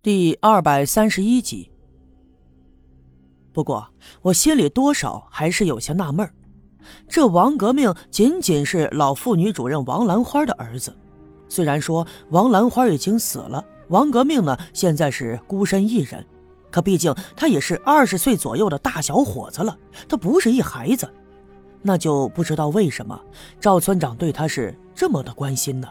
第二百三十一集。不过，我心里多少还是有些纳闷这王革命仅仅是老妇女主任王兰花的儿子，虽然说王兰花已经死了，王革命呢现在是孤身一人，可毕竟他也是二十岁左右的大小伙子了，他不是一孩子，那就不知道为什么赵村长对他是这么的关心呢？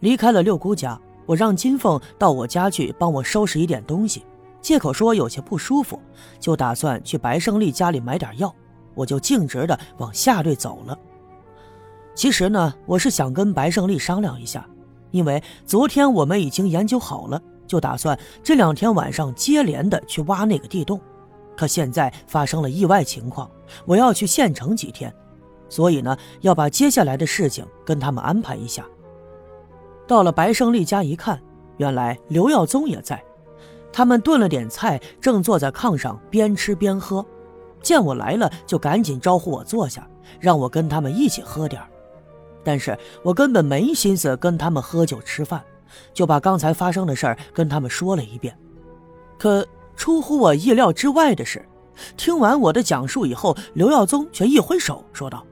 离开了六姑家。我让金凤到我家去帮我收拾一点东西，借口说有些不舒服，就打算去白胜利家里买点药。我就径直的往下队走了。其实呢，我是想跟白胜利商量一下，因为昨天我们已经研究好了，就打算这两天晚上接连的去挖那个地洞。可现在发生了意外情况，我要去县城几天，所以呢，要把接下来的事情跟他们安排一下。到了白胜利家一看，原来刘耀宗也在。他们炖了点菜，正坐在炕上边吃边喝。见我来了，就赶紧招呼我坐下，让我跟他们一起喝点但是我根本没心思跟他们喝酒吃饭，就把刚才发生的事儿跟他们说了一遍。可出乎我意料之外的是，听完我的讲述以后，刘耀宗却一挥手说道：“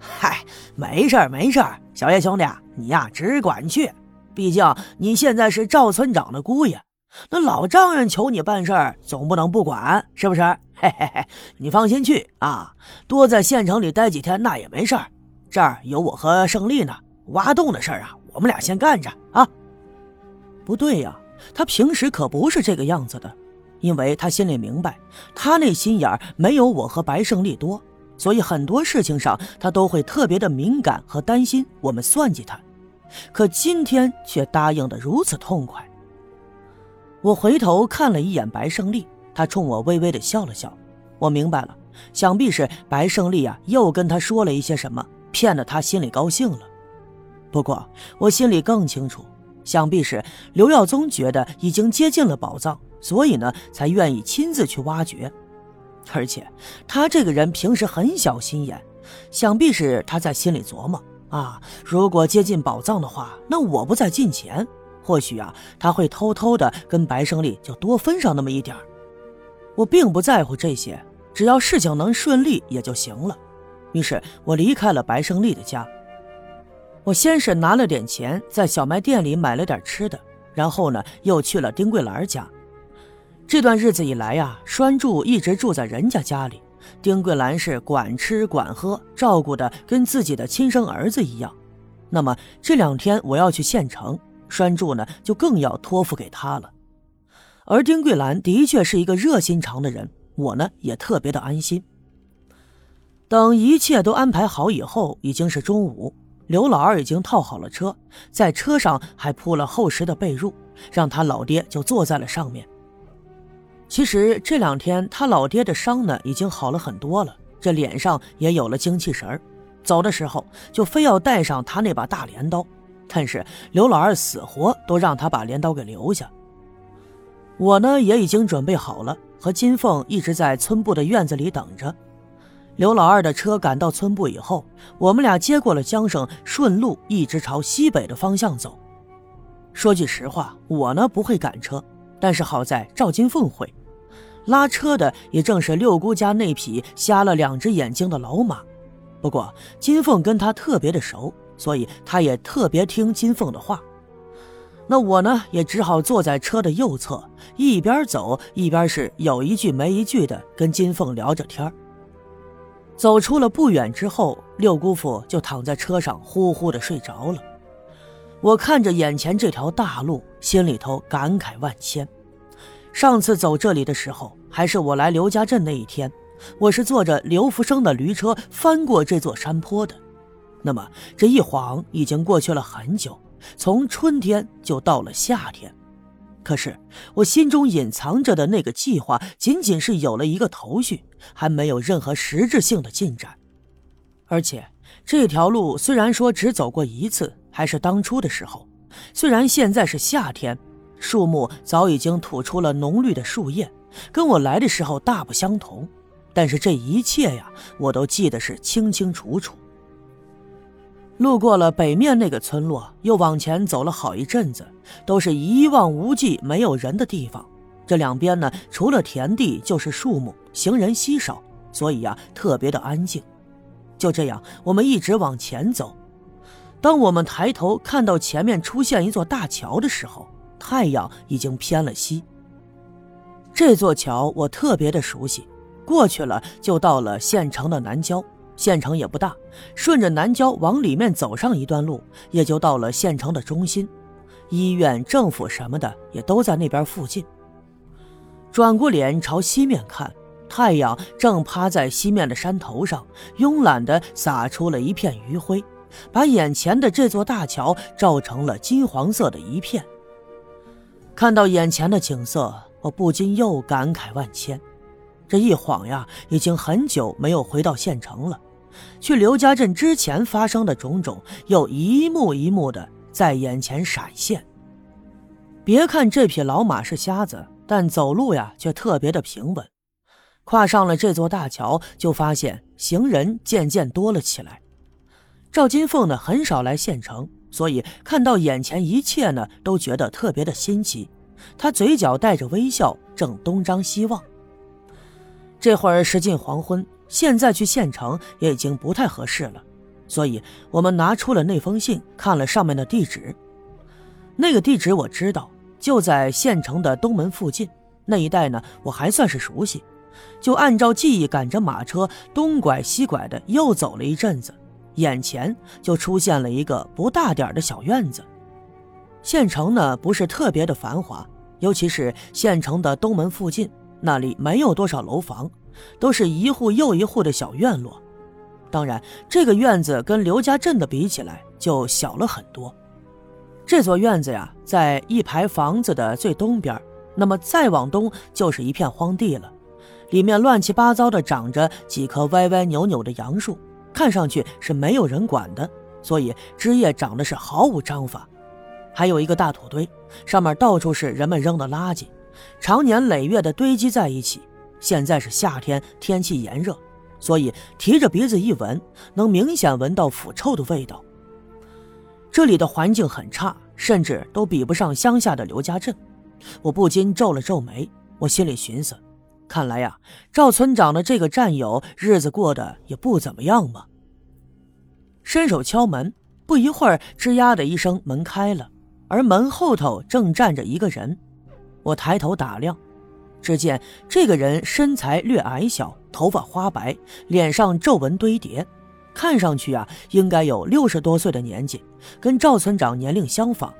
嗨，没事没事小叶兄弟。”你呀，只管去，毕竟你现在是赵村长的姑爷，那老丈人求你办事儿，总不能不管，是不是？嘿嘿嘿，你放心去啊，多在县城里待几天那也没事儿。这儿有我和胜利呢，挖洞的事儿啊，我们俩先干着啊。不对呀，他平时可不是这个样子的，因为他心里明白，他那心眼儿没有我和白胜利多，所以很多事情上他都会特别的敏感和担心，我们算计他。可今天却答应的如此痛快。我回头看了一眼白胜利，他冲我微微的笑了笑。我明白了，想必是白胜利啊，又跟他说了一些什么，骗得他心里高兴了。不过我心里更清楚，想必是刘耀宗觉得已经接近了宝藏，所以呢，才愿意亲自去挖掘。而且他这个人平时很小心眼，想必是他在心里琢磨。啊，如果接近宝藏的话，那我不在近前，或许啊，他会偷偷的跟白胜利就多分上那么一点我并不在乎这些，只要事情能顺利也就行了。于是我离开了白胜利的家。我先是拿了点钱，在小卖店里买了点吃的，然后呢，又去了丁桂兰家。这段日子以来呀，栓柱一直住在人家家里。丁桂兰是管吃管喝，照顾的跟自己的亲生儿子一样。那么这两天我要去县城，栓柱呢就更要托付给他了。而丁桂兰的确是一个热心肠的人，我呢也特别的安心。等一切都安排好以后，已经是中午。刘老二已经套好了车，在车上还铺了厚实的被褥，让他老爹就坐在了上面。其实这两天他老爹的伤呢已经好了很多了，这脸上也有了精气神儿。走的时候就非要带上他那把大镰刀，但是刘老二死活都让他把镰刀给留下。我呢也已经准备好了，和金凤一直在村部的院子里等着。刘老二的车赶到村部以后，我们俩接过了缰绳，顺路一直朝西北的方向走。说句实话，我呢不会赶车，但是好在赵金凤会。拉车的也正是六姑家那匹瞎了两只眼睛的老马，不过金凤跟他特别的熟，所以他也特别听金凤的话。那我呢，也只好坐在车的右侧，一边走一边是有一句没一句的跟金凤聊着天走出了不远之后，六姑父就躺在车上呼呼的睡着了。我看着眼前这条大路，心里头感慨万千。上次走这里的时候，还是我来刘家镇那一天，我是坐着刘福生的驴车翻过这座山坡的。那么这一晃已经过去了很久，从春天就到了夏天。可是我心中隐藏着的那个计划，仅仅是有了一个头绪，还没有任何实质性的进展。而且这条路虽然说只走过一次，还是当初的时候，虽然现在是夏天。树木早已经吐出了浓绿的树叶，跟我来的时候大不相同。但是这一切呀，我都记得是清清楚楚。路过了北面那个村落，又往前走了好一阵子，都是一望无际、没有人的地方。这两边呢，除了田地就是树木，行人稀少，所以呀，特别的安静。就这样，我们一直往前走。当我们抬头看到前面出现一座大桥的时候，太阳已经偏了西。这座桥我特别的熟悉，过去了就到了县城的南郊。县城也不大，顺着南郊往里面走上一段路，也就到了县城的中心。医院、政府什么的也都在那边附近。转过脸朝西面看，太阳正趴在西面的山头上，慵懒地洒出了一片余晖，把眼前的这座大桥照成了金黄色的一片。看到眼前的景色，我不禁又感慨万千。这一晃呀，已经很久没有回到县城了。去刘家镇之前发生的种种，又一幕一幕的在眼前闪现。别看这匹老马是瞎子，但走路呀却特别的平稳。跨上了这座大桥，就发现行人渐渐多了起来。赵金凤呢很少来县城，所以看到眼前一切呢，都觉得特别的新奇。他嘴角带着微笑，正东张西望。这会儿时近黄昏。现在去县城也已经不太合适了，所以我们拿出了那封信，看了上面的地址。那个地址我知道，就在县城的东门附近那一带呢，我还算是熟悉。就按照记忆赶着马车东拐西拐的，又走了一阵子，眼前就出现了一个不大点的小院子。县城呢不是特别的繁华，尤其是县城的东门附近，那里没有多少楼房。都是一户又一户的小院落，当然，这个院子跟刘家镇的比起来就小了很多。这座院子呀，在一排房子的最东边，那么再往东就是一片荒地了，里面乱七八糟的长着几棵歪歪扭扭的杨树，看上去是没有人管的，所以枝叶长得是毫无章法。还有一个大土堆，上面到处是人们扔的垃圾，常年累月的堆积在一起。现在是夏天，天气炎热，所以提着鼻子一闻，能明显闻到腐臭的味道。这里的环境很差，甚至都比不上乡下的刘家镇。我不禁皱了皱眉，我心里寻思：看来呀，赵村长的这个战友日子过得也不怎么样嘛。伸手敲门，不一会儿，吱呀的一声，门开了，而门后头正站着一个人。我抬头打量。只见这个人身材略矮小，头发花白，脸上皱纹堆叠，看上去啊，应该有六十多岁的年纪，跟赵村长年龄相仿，